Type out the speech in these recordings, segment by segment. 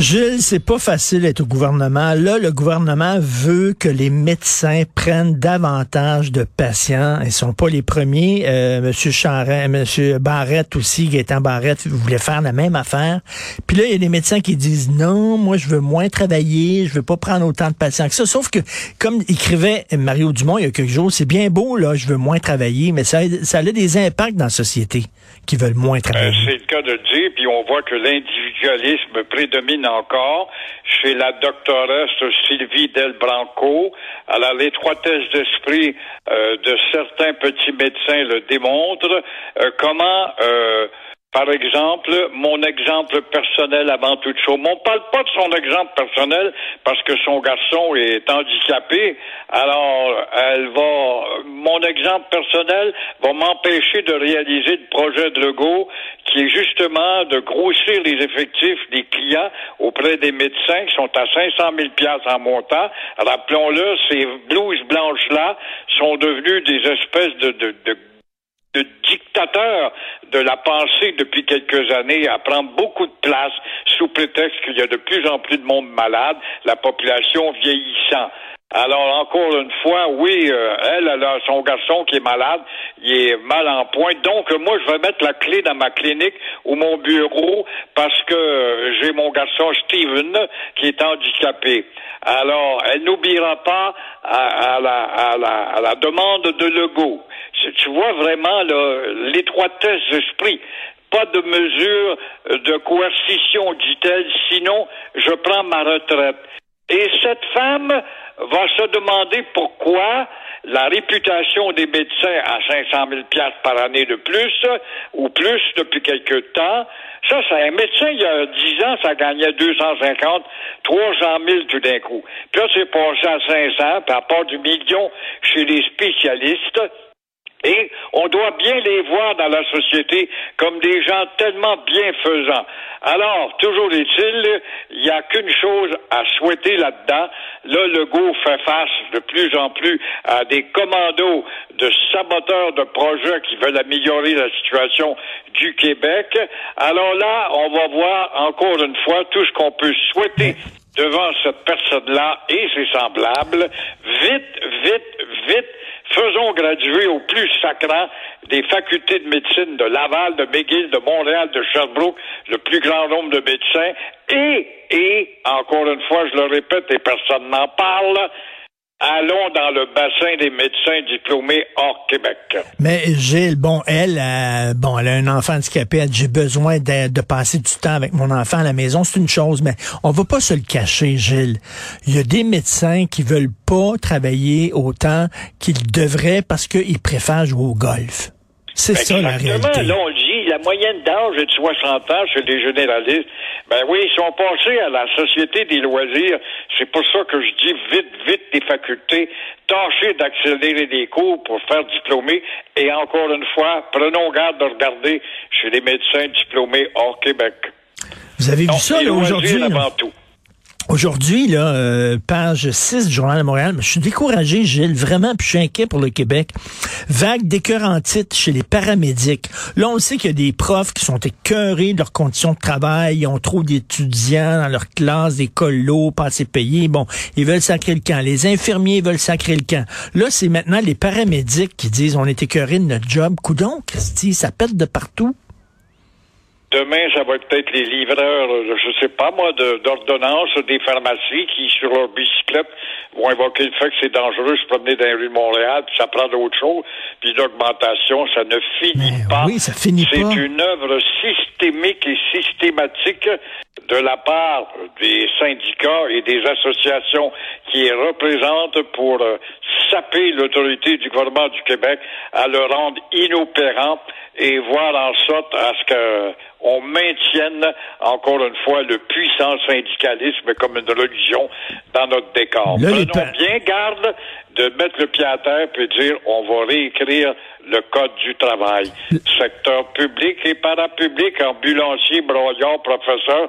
Gilles, c'est pas facile d'être au gouvernement. Là, le gouvernement veut que les médecins prennent davantage de patients. Ils sont pas les premiers. Euh, Monsieur Charest, Monsieur Barrette aussi, Gaétan Barrette voulait faire la même affaire. Puis là, il y a des médecins qui disent non, moi je veux moins travailler, je veux pas prendre autant de patients que ça. Sauf que, comme écrivait Mario Dumont il y a quelques jours, c'est bien beau là, je veux moins travailler, mais ça, ça a des impacts dans la société qui veulent moins travailler. Euh, c'est le cas de le dire, puis on voit que l'individualisme prédomine encore chez la doctoresse Sylvie Delbranco. Alors, l'étroitesse d'esprit euh, de certains petits médecins le démontre. Euh, comment... Euh, par exemple, mon exemple personnel avant toute chose. On parle pas de son exemple personnel parce que son garçon est handicapé. Alors, elle va, mon exemple personnel va m'empêcher de réaliser le projet de Legault qui est justement de grossir les effectifs des clients auprès des médecins qui sont à 500 000 piastres en montant. Rappelons-le, ces blouses blanches-là sont devenues des espèces de, de de de la pensée depuis quelques années à prendre beaucoup de place sous prétexte qu'il y a de plus en plus de monde malade, la population vieillissant. Alors, encore une fois, oui, euh, elle, elle a son garçon qui est malade, il est mal en point. Donc, moi, je vais mettre la clé dans ma clinique ou mon bureau parce que j'ai mon garçon Steven qui est handicapé. Alors, elle n'oubliera pas à, la, demande de Legault. Tu vois vraiment l'étroitesse d'esprit pas de mesure de coercition, dit-elle, sinon je prends ma retraite. Et cette femme va se demander pourquoi la réputation des médecins à 500 000 piastres par année de plus, ou plus depuis quelque temps, ça, c'est un médecin, il y a 10 ans, ça gagnait 250, 300 000 tout d'un coup. Puis là, c'est passé à 500, puis à part du million chez les spécialistes, et on doit bien les voir dans la société comme des gens tellement bienfaisants. Alors, toujours est-il, il n'y a qu'une chose à souhaiter là-dedans. Là, le go fait face de plus en plus à des commandos de saboteurs de projets qui veulent améliorer la situation du Québec. Alors là, on va voir encore une fois tout ce qu'on peut souhaiter devant cette personne-là et ses semblables. Vite, vite, vite faisons graduer au plus sacrant des facultés de médecine de Laval, de McGill, de Montréal, de Sherbrooke, le plus grand nombre de médecins, et, et, encore une fois, je le répète et personne n'en parle, Allons dans le bassin des médecins diplômés hors Québec. Mais Gilles, bon, elle, euh, bon, elle a un enfant handicapé, elle dit j'ai besoin de, de, passer du temps avec mon enfant à la maison, c'est une chose, mais on va pas se le cacher, Gilles. Il y a des médecins qui veulent pas travailler autant qu'ils devraient parce qu'ils préfèrent jouer au golf. C'est ça la réalité. Là, on dit la moyenne d'âge est de 60 ans chez les généralistes. Ben oui, ils sont passés à la société des loisirs. C'est pour ça que je dis vite, vite des facultés. Tâchez d'accélérer des cours pour faire diplômer. Et encore une fois, prenons garde de regarder chez les médecins diplômés hors Québec. Vous avez vu ça, aujourd'hui? Aujourd'hui, là, euh, page 6 du Journal de Montréal, je suis découragé, Gilles, vraiment, puis je suis inquiet pour le Québec. Vague d'écœurantite chez les paramédics. Là, on sait qu'il y a des profs qui sont écœurés de leurs conditions de travail, ils ont trop d'étudiants dans leur classe, des colos, pas assez payés. Bon, ils veulent sacrer le camp. Les infirmiers veulent sacrer le camp. Là, c'est maintenant les paramédics qui disent on est écœurés de notre job. Coudon, Christy, ça pète de partout. Demain, ça va être peut-être les livreurs, je sais pas moi, de- d'ordonnances des pharmacies qui, sur leur bicyclette, vont évoquer le fait que c'est dangereux de se promener dans les rues de Montréal, puis ça prend d'autres choses, puis l'augmentation, ça ne finit Mais pas. oui, ça finit c'est pas. une œuvre systémique et systématique de la part des syndicats et des associations qui les représentent pour euh, saper l'autorité du gouvernement du Québec à le rendre inopérant et voir en sorte à ce que on maintienne encore une fois le puissant syndicalisme comme une religion dans notre décor. Là, Prenons bien garde de mettre le pied à terre et dire on va réécrire le code du travail. Secteur public et parapublic, ambulancier, broyard, professeur,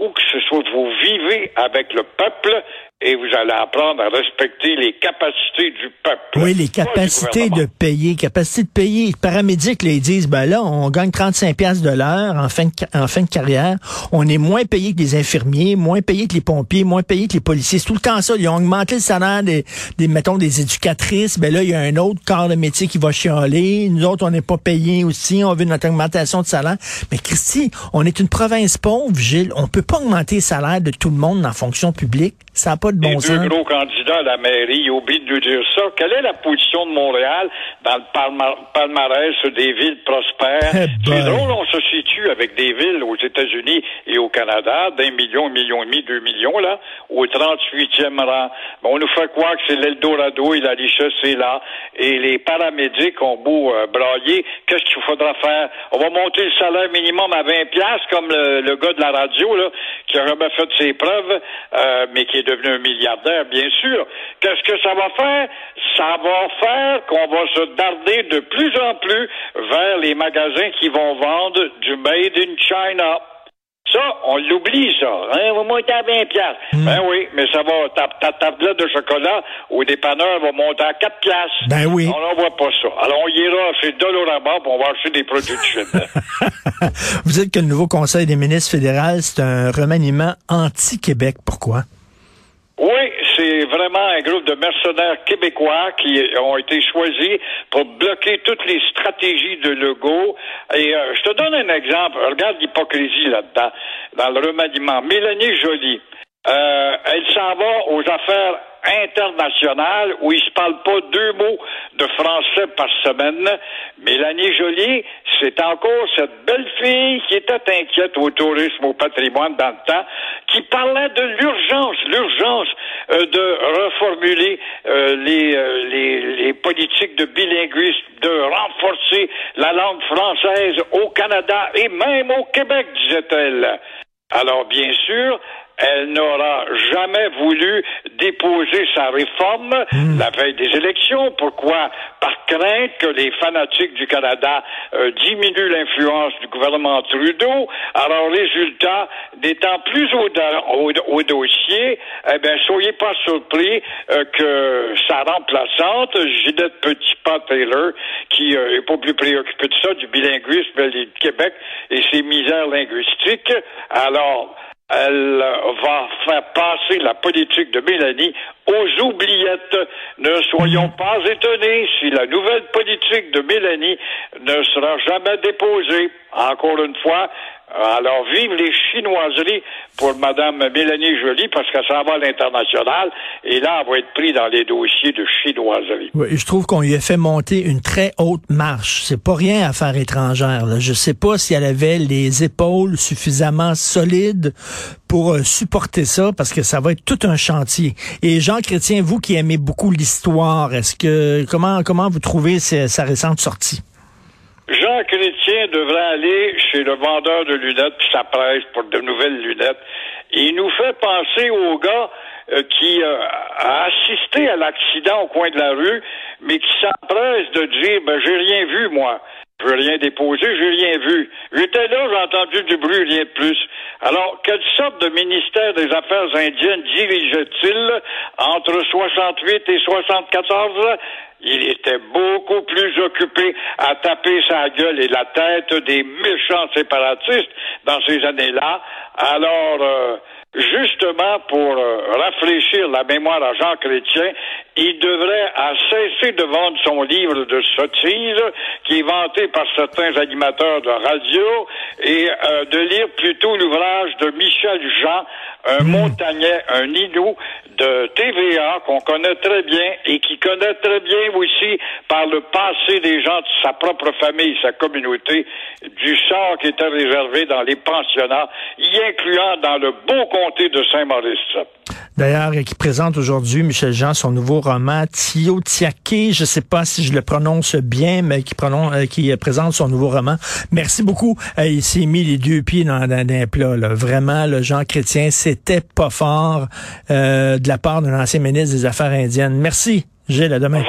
où que ce soit, vous vivez avec le peuple et vous allez apprendre à respecter les capacités du peuple. Oui, les capacités de payer, capacité de payer. Les paramédics, là, ils disent, ben là, on gagne 35 pièces de l'heure en fin de, ca- en fin de carrière. On est moins payé que les infirmiers, moins payé que les pompiers, moins payé que les policiers. C'est tout le temps ça. Ils ont augmenté le salaire des, des mettons, des éducatrices. Ben là, il y a un autre corps de métier qui va chialer. Nous autres, on n'est pas payés aussi. On veut notre augmentation de salaire. Mais Christy, on est une province pauvre, Gilles. On peut pas augmenter le salaire de tout le monde la fonction publique. Ça pas de bon les sens. deux gros candidats à la mairie, ils oublient de nous dire ça. Quelle est la position de Montréal dans le palma- palmarès des villes prospères? Eh C'est ben. drôle, on se situe avec des villes aux États-Unis et au Canada d'un million, un million et demi, deux millions, là, au 38e rang. On nous fait croire que c'est l'Eldorado et la richesse est là. Et les paramédics ont beau euh, brailler. Qu'est-ce qu'il faudra faire? On va monter le salaire minimum à 20 piastres, comme le, le gars de la radio, là, qui a jamais fait ses preuves, euh, mais qui est devenu milliardaire, bien sûr. Qu'est-ce que ça va faire? Ça va faire qu'on va se darder de plus en plus vers les magasins qui vont vendre du Made in China. Ça, on l'oublie, ça. Hein? On va monter à 20 piastres. Ben oui, mais ça va, ta, ta tablette de chocolat au dépanneur va monter à 4 piastres. Ben oui. On n'en voit pas ça. Alors, on ira chez Dolorama pour on va acheter des produits de Chine. Vous dites que le nouveau Conseil des ministres fédéral, c'est un remaniement anti-Québec. Pourquoi? Oui, c'est vraiment un groupe de mercenaires québécois qui ont été choisis pour bloquer toutes les stratégies de Legault. Et euh, je te donne un exemple. Regarde l'hypocrisie là-dedans, dans le remaniement. Mélanie Joly, euh, elle s'en va aux affaires internationales où il se parle pas deux mots de français par semaine. Mélanie Joly, c'est encore cette belle fille qui était inquiète au tourisme, au patrimoine dans le temps, qui parlait de l'urgence, l'urgence euh, de reformuler euh, les, euh, les, les politiques de bilinguisme, de renforcer la langue française au Canada et même au Québec, disait-elle. Alors, bien sûr, elle n'aura jamais voulu déposer sa réforme la veille des élections. Pourquoi? Par crainte que les fanatiques du Canada euh, diminuent l'influence du gouvernement Trudeau. Alors, résultat, n'étant plus au, do- au, au dossier, eh bien, soyez pas surpris euh, que sa remplaçante, Ginette Petitpas-Taylor, qui euh, est pas plus préoccupée de ça, du bilinguisme du Québec et ses misères linguistiques, alors, elle va faire passer la politique de Mélanie aux oubliettes. Ne soyons pas étonnés si la nouvelle politique de Mélanie ne sera jamais déposée. Encore une fois, alors vive les chinoiseries pour Madame Mélanie Joly parce qu'elle s'en va à l'international et là, elle va être prise dans les dossiers de chinoiserie. Oui, je trouve qu'on lui a fait monter une très haute marche. C'est pas rien à faire étrangère. Là. Je sais pas si elle avait les épaules suffisamment solides pour euh, supporter ça, parce que ça va être tout un chantier. Et Jean Chrétien, vous qui aimez beaucoup l'histoire, est-ce que comment comment vous trouvez sa, sa récente sortie? Jean Chrétien devrait aller chez le vendeur de lunettes puis sa presse pour de nouvelles lunettes. Il nous fait penser au gars euh, qui euh, a assisté à l'accident au coin de la rue, mais qui s'empresse de dire ben j'ai rien vu moi. Je veux rien déposer, j'ai rien vu. J'étais là, j'ai entendu du bruit, rien de plus. Alors, quelle sorte de ministère des Affaires indiennes dirigeait-il entre 68 et 74? Il était beaucoup plus occupé à taper sa gueule et la tête des méchants séparatistes dans ces années-là. Alors, euh, justement pour euh, rafraîchir la mémoire à Jean Chrétien, il devrait à cesser de vendre son livre de sottises qui est vanté par certains animateurs de radio et euh, de lire plutôt l'ouvrage de Michel Jean, un montagnais, un inou de TVA qu'on connaît très bien et qui connaît très bien aussi par le passé des gens de sa propre famille, sa communauté, du sort qui était réservé dans les pensionnats, y incluant dans le beau comté de Saint-Maurice. D'ailleurs, qui présente aujourd'hui, Michel Jean, son nouveau roman, Tio Tiake. Je sais pas si je le prononce bien, mais qui, prononce, euh, qui présente son nouveau roman. Merci beaucoup. Euh, il s'est mis les deux pieds dans, dans, un plat. Là. Vraiment, le Jean Chrétien, c'était pas fort euh, de la part d'un ancien ministre des Affaires indiennes. Merci, Gilles. À demain.